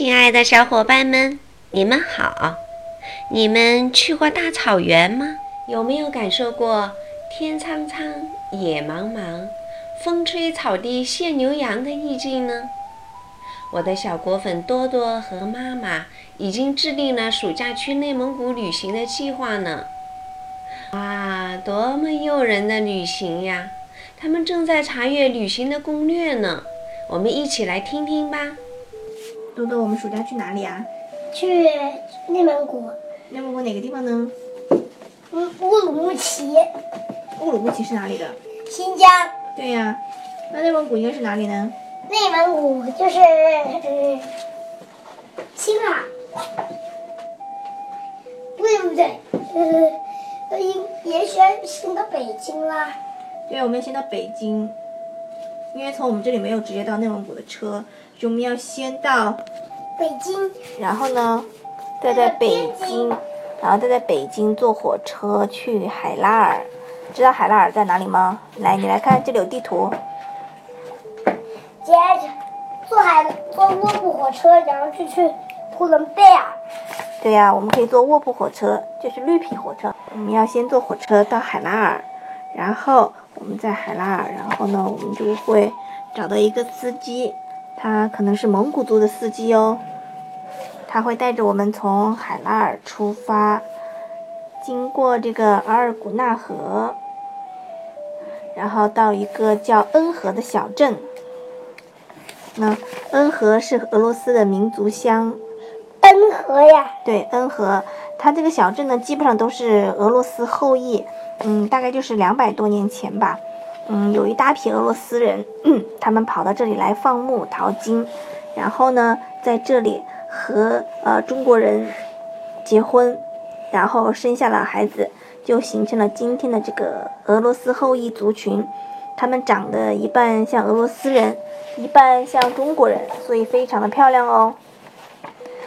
亲爱的小伙伴们，你们好！你们去过大草原吗？有没有感受过天苍苍，野茫茫，风吹草低见牛羊的意境呢？我的小果粉多多和妈妈已经制定了暑假去内蒙古旅行的计划呢。哇，多么诱人的旅行呀！他们正在查阅旅行的攻略呢。我们一起来听听吧。多多，我们暑假去哪里啊？去内蒙古，内蒙古哪个地方呢？乌，乌鲁木齐，乌鲁木齐是哪里的？新疆。对呀，那内蒙古应该是哪里呢？内蒙古就是呃，青海，不对不对，呃，应也许先到北京啦。对，我们要先到北京，因为从我们这里没有直接到内蒙古的车，我们要先到，北京，然后呢，再在北京，然后再在北京坐火车去海拉尔。知道海拉尔在哪里吗？来，你来看，这里有地图。接着坐海坐卧铺火车，然后就去呼伦贝尔。对呀、我们可以坐卧铺火车，就是绿皮火车。我们要先坐火车到海拉尔，然后我们在海拉尔，然后呢，我们就会找到一个司机，他可能是蒙古族的司机哦，他会带着我们从海拉尔出发，经过这个额尔古纳河，然后到一个叫恩河的小镇。那恩河是俄罗斯的民族乡，恩河呀，对，恩河，它这个小镇呢，基本上都是俄罗斯后裔，嗯，大概就是两百多年前吧，嗯，有一大批俄罗斯人，他们跑到这里来放牧淘金，然后呢，在这里和呃中国人结婚，然后生下了孩子，就形成了今天的这个俄罗斯后裔族群。他们长得一半像俄罗斯人，一半像中国人，所以非常的漂亮哦。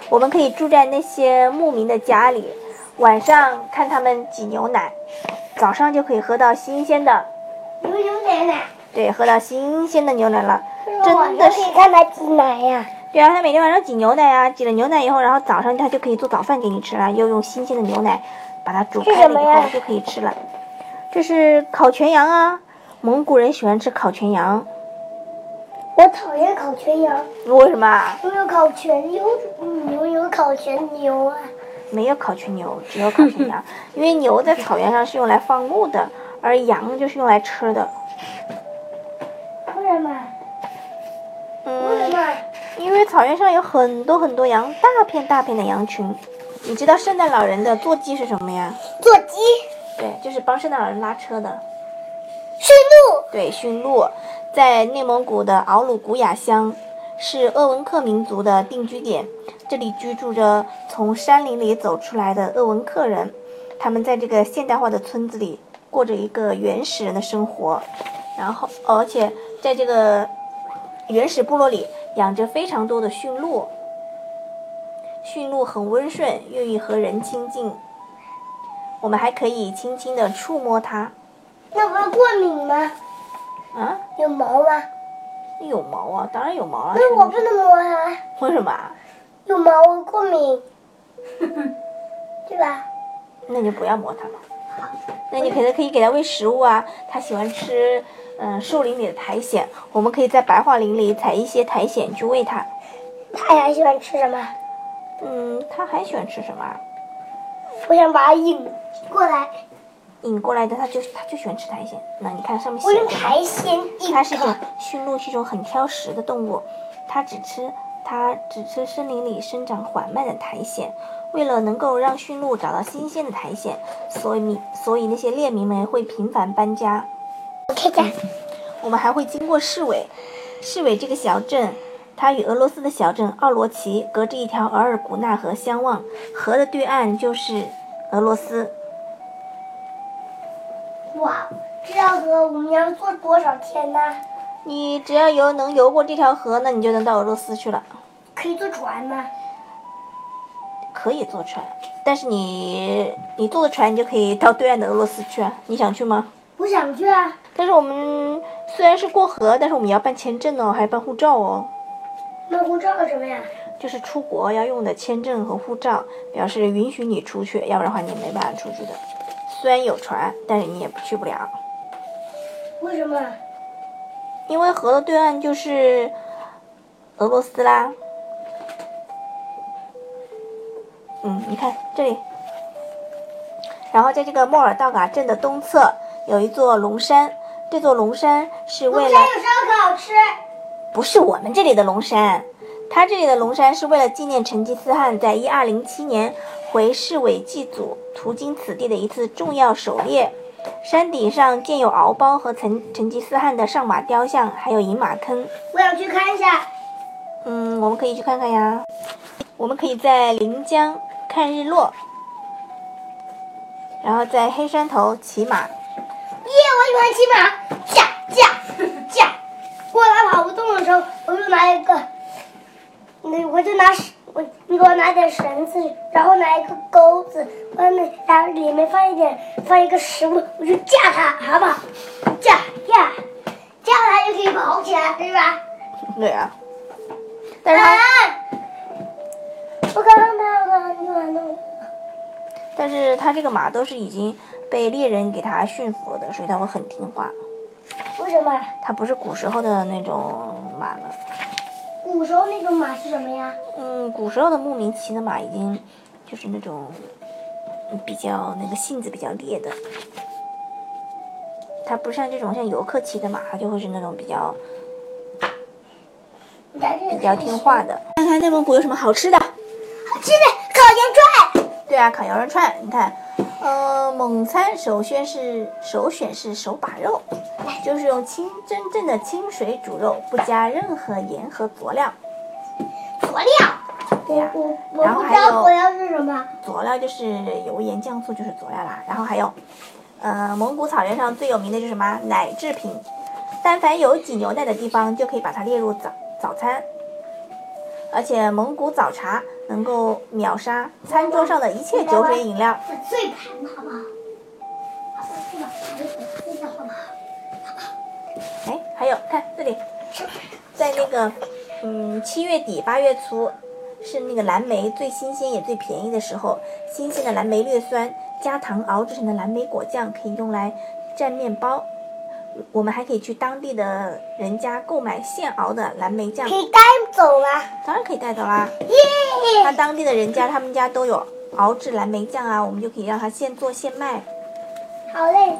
我们可以住在那些牧民的家里，晚上看他们挤牛奶，早上就可以喝到新鲜的，奶奶，对，喝到新鲜的牛奶了，真的是他挤奶呀。对啊，他每天晚上挤牛奶啊，挤了牛奶以后，然后早上他就可以做早饭给你吃了，又用新鲜的牛奶把它煮开了以后就可以吃了。这是烤全羊啊，蒙古人喜欢吃烤全羊，我讨厌烤全羊，为什么啊？因为烤全牛，牛有烤全牛啊。没有烤全牛，只有烤全羊，因为牛在草原上是用来放牧的，而羊就是用来吃的。为什么？为什嗯，么？因为草原上有很多很多羊，大片大片的羊群。你知道圣诞老人的坐骑是什么呀？坐骑、对，就是帮圣诞老人拉车的。驯鹿、对，驯鹿，在内蒙古的敖鲁古雅乡，是鄂温克民族的定居点。这里居住着从山林里走出来的鄂温克人，他们在这个现代化的村子里过着一个原始人的生活，然后而且在这个原始部落里养着非常多的驯鹿。驯鹿很温顺，愿意和人亲近。我们还可以轻轻的触摸它。那不是过敏吗？啊，有毛吗？有毛啊，当然有毛啊。那我不能摸它，为什么啊？有毛我过敏，对吧？那你就不要摸它嘛。那你可能可以给它喂食物啊，它喜欢吃嗯树林里的苔藓，我们可以在白桦林里采一些苔藓去喂它。它还喜欢吃什么？嗯，它还喜欢吃什么啊？我想把它引过来，引过来的它就它就喜欢吃苔藓。那你看上面我用写着苔藓引它是一种。驯鹿，是一种很挑食的动物，它只吃它只吃森林里生长缓慢的苔藓。为了能够让驯鹿找到新鲜的苔藓，所以所以那些猎民们会频繁搬家。我们还会经过市委，市委这个小镇，它与俄罗斯的小镇奥罗奇隔着一条额尔古纳河相望，河的对岸就是俄罗斯。哇，这条河我们要坐多少天呢？你只要游能游过这条河，那你就能到俄罗斯去了。可以坐船吗？可以坐船，但是你你坐的船，你就可以到对岸的俄罗斯去啊。你想去吗？我想去啊。但是我们虽然是过河，但是我们也要办签证哦，还要办护照哦。那护照是什么呀？就是出国要用的签证和护照，表示允许你出去，要不然的话你没办法出去的。虽然有船，但是你也去不了，为什么？因为河的对岸就是俄罗斯啦。嗯，你看这里，然后在这个莫尔道嘎镇的东侧有一座龙山，这座龙山是为了有烧烤吃。不是我们这里的龙山，它这里的龙山是为了纪念成吉思汗在一二零七年回市委祭祖途经此地的一次重要狩猎。山顶上建有敖包和成成吉思汗的上马雕像，还有饮马坑。我想去看一下。嗯，我们可以去看看呀。我们可以在临江看日落，然后在黑山头骑马。耶，我喜欢骑马，驾驾驾！过来跑不动的时候，我就拿一个，那我就拿我你给我拿点绳子，然后拿一个钩子，外面然后里面放一点放一个食物，我就架它，好不好？架架架它就可以跑起来，对吧？对啊，但是但是它这个马都是已经被猎人给它驯服了的，所以它会很听话。为什么？它不是古时候的那种马了。古时候那种马是什么呀？嗯，古时候的牧民骑的马已经就是那种比较那个性子比较烈的，它不像这种像游客骑的马，它就会是那种比较比较听话的。看看内蒙古有什么好吃的？好吃的。对啊，烤羊肉串，你看，呃，蒙餐首先是首选是手把肉，就是用清真正的清水煮肉，不加任何盐和佐料。佐料？对呀、我我然后还有不知道佐料是什么。佐料就是油盐酱醋就是佐料啦，然后还有，呃，蒙古草原上最有名的就是什么奶制品，但凡有挤牛奶的地方就可以把它列入早早餐，而且蒙古早茶能够秒杀餐桌上的一切酒水饮料。粉碎盘好不好？好粉碎吧，粉碎好不好？哎，还有看这里，在那个嗯七月底八月初，是那个蓝莓最新鲜也最便宜的时候。新鲜的蓝莓略酸，加糖熬制成的蓝莓果酱可以用来蘸面包。我们还可以去当地的人家购买现熬的蓝莓酱可，以带走吗？当然可以带走啦。耶！那当地的人家他们家都有熬制蓝莓酱啊，我们就可以让他现做现卖。好嘞，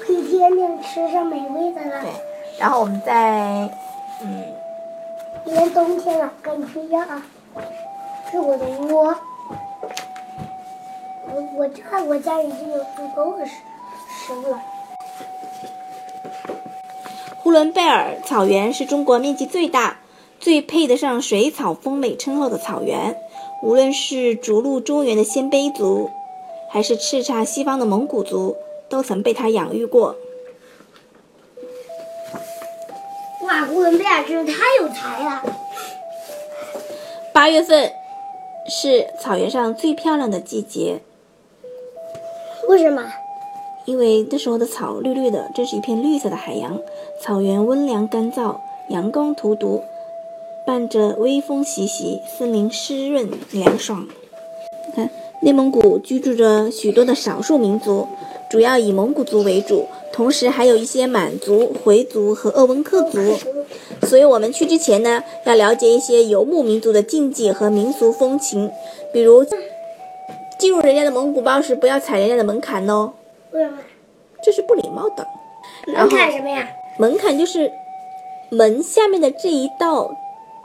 可以天天吃上美味的了对。，然后我们再嗯因为冬天了，跟你不一样啊。是我的窝。我我家我家已经有足够的食食物了。呼伦贝尔草原是中国面积最大、最配得上水草丰美称号的草原。无论是逐鹿中原的鲜卑族，还是叱咤西方的蒙古族，都曾被它养育过。哇，呼伦贝尔真是太有才了！八月份是草原上最漂亮的季节，为什么？因为那时候的草绿绿的，这是一片绿色的海洋。草原温凉干燥，阳光荼毒，伴着微风习习，森林湿润凉爽。看，内蒙古居住着许多的少数民族，主要以蒙古族为主，同时还有一些满族、回族和鄂温克族。所以我们去之前呢，要了解一些游牧民族的禁忌和民俗风情，比如进入人家的蒙古包时，不要踩人家的门槛哦。为什么？这是不礼貌的。然能后看什么呀？门槛就是门下面的这一道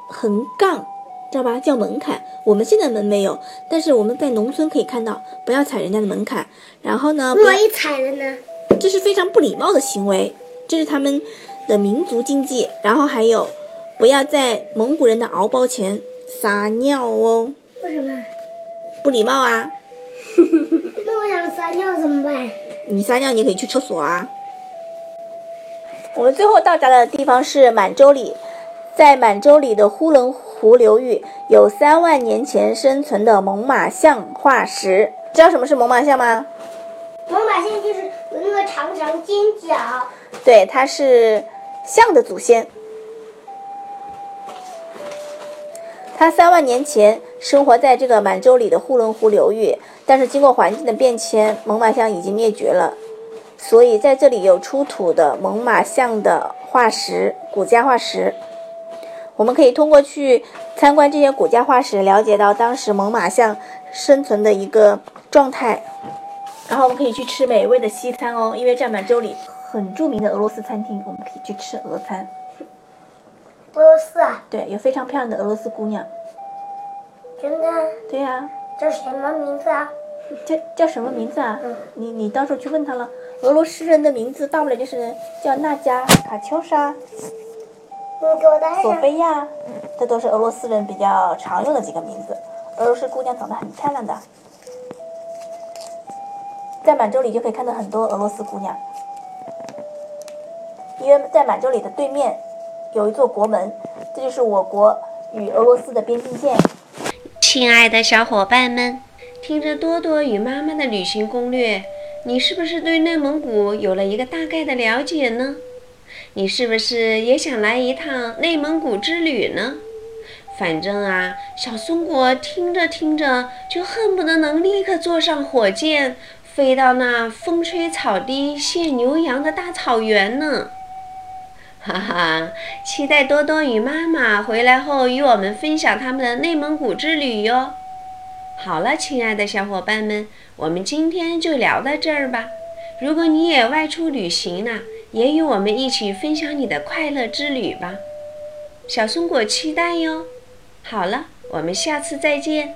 横杠，知道吧？叫门槛。我们现在门没有，但是我们在农村可以看到，不要踩人家的门槛。然后呢，万一踩了呢？这是非常不礼貌的行为，这是他们的民族禁忌。然后还有，不要在蒙古人的敖包前撒尿哦，为什么？不礼貌啊！那我想撒尿怎么办？你撒尿，你可以去厕所啊。我们最后到达的地方是满洲里，在满洲里的呼伦湖流域有三万年前生存的猛犸象化石。知道什么是猛犸象吗？猛犸象就是有那个长长尖角，对，它是象的祖先。它三万年前生活在这个满洲里的呼伦湖流域，但是经过环境的变迁，猛犸象已经灭绝了。所以在这里有出土的猛犸象的化石，骨架化石。我们可以通过去参观这些骨架化石，了解到当时猛犸象生存的一个状态。然后我们可以去吃美味的西餐哦，因为在满洲里很著名的俄罗斯餐厅，我们可以去吃俄餐。俄罗斯啊？对，有非常漂亮的俄罗斯姑娘。真的？对呀。叫什么名字啊？叫叫什么名字啊？嗯，你你到时候去问他了。俄罗斯人的名字大不了就是叫娜迦、卡秋莎、索菲亚，这都是俄罗斯人比较常用的几个名字。俄罗斯姑娘长得很漂亮的，在满洲里就可以看到很多俄罗斯姑娘，因为在满洲里的对面有一座国门，这就是我国与俄罗斯的边境线。亲爱的小伙伴们，听着多多与妈妈的旅行攻略。你是不是对内蒙古有了一个大概的了解呢？你是不是也想来一趟内蒙古之旅呢？反正啊，小松果听着听着就恨不得能立刻坐上火箭，飞到那风吹草低见牛羊的大草原呢。哈哈，期待多多与妈妈回来后与我们分享他们的内蒙古之旅哟。好了，亲爱的小伙伴们，我们今天就聊到这儿吧。如果你也外出旅行呢，也与我们一起分享你的快乐之旅吧。小松果期待哟。好了，我们下次再见。